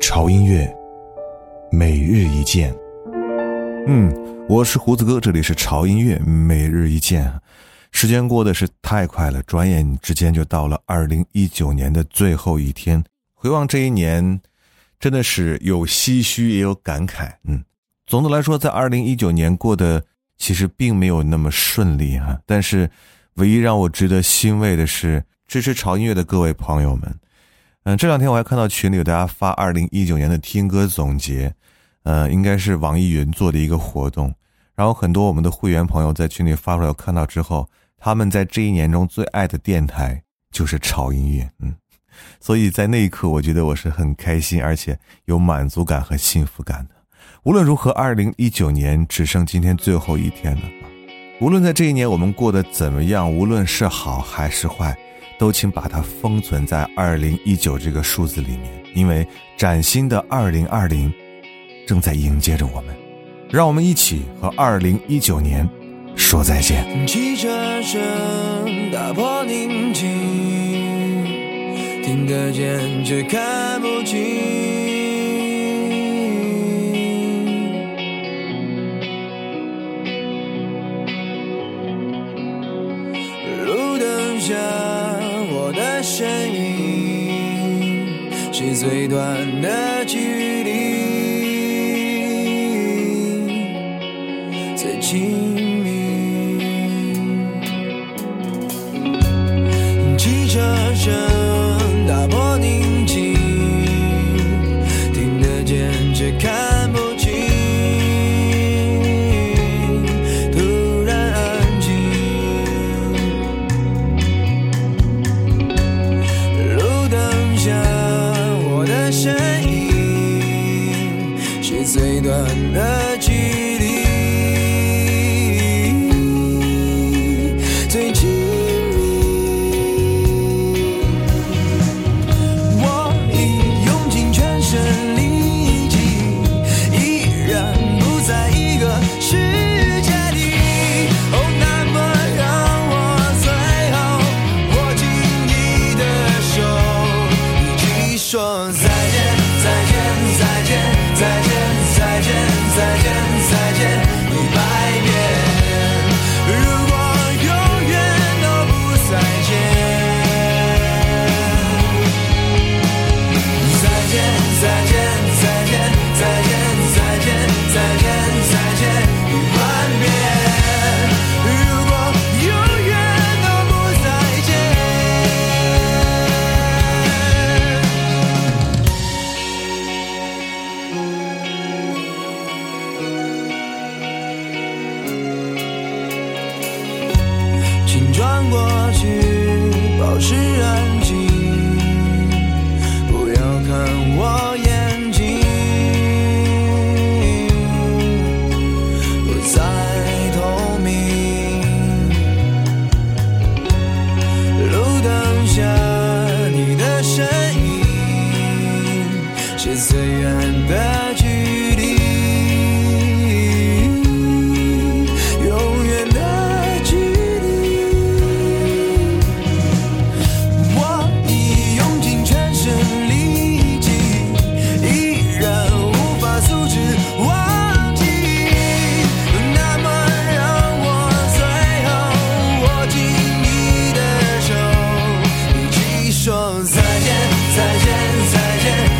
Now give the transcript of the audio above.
潮音乐，每日一见。嗯，我是胡子哥，这里是潮音乐每日一见。时间过得是太快了，转眼之间就到了二零一九年的最后一天。回望这一年，真的是有唏嘘也有感慨。嗯，总的来说，在二零一九年过得其实并没有那么顺利哈。但是，唯一让我值得欣慰的是，支持潮音乐的各位朋友们。嗯，这两天我还看到群里有大家发二零一九年的听歌总结，呃，应该是网易云做的一个活动，然后很多我们的会员朋友在群里发出来，我看到之后，他们在这一年中最爱的电台就是潮音乐，嗯，所以在那一刻，我觉得我是很开心，而且有满足感和幸福感的。无论如何，二零一九年只剩今天最后一天了，无论在这一年我们过得怎么样，无论是好还是坏。都请把它封存在二零一九这个数字里面，因为崭新的二零二零正在迎接着我们，让我们一起和二零一九年说再见。汽车声打破宁静，听得见却看不清。路灯下身影是最短的距离，最亲密。汽车声打破宁静，听得见却看。转再见再见再见。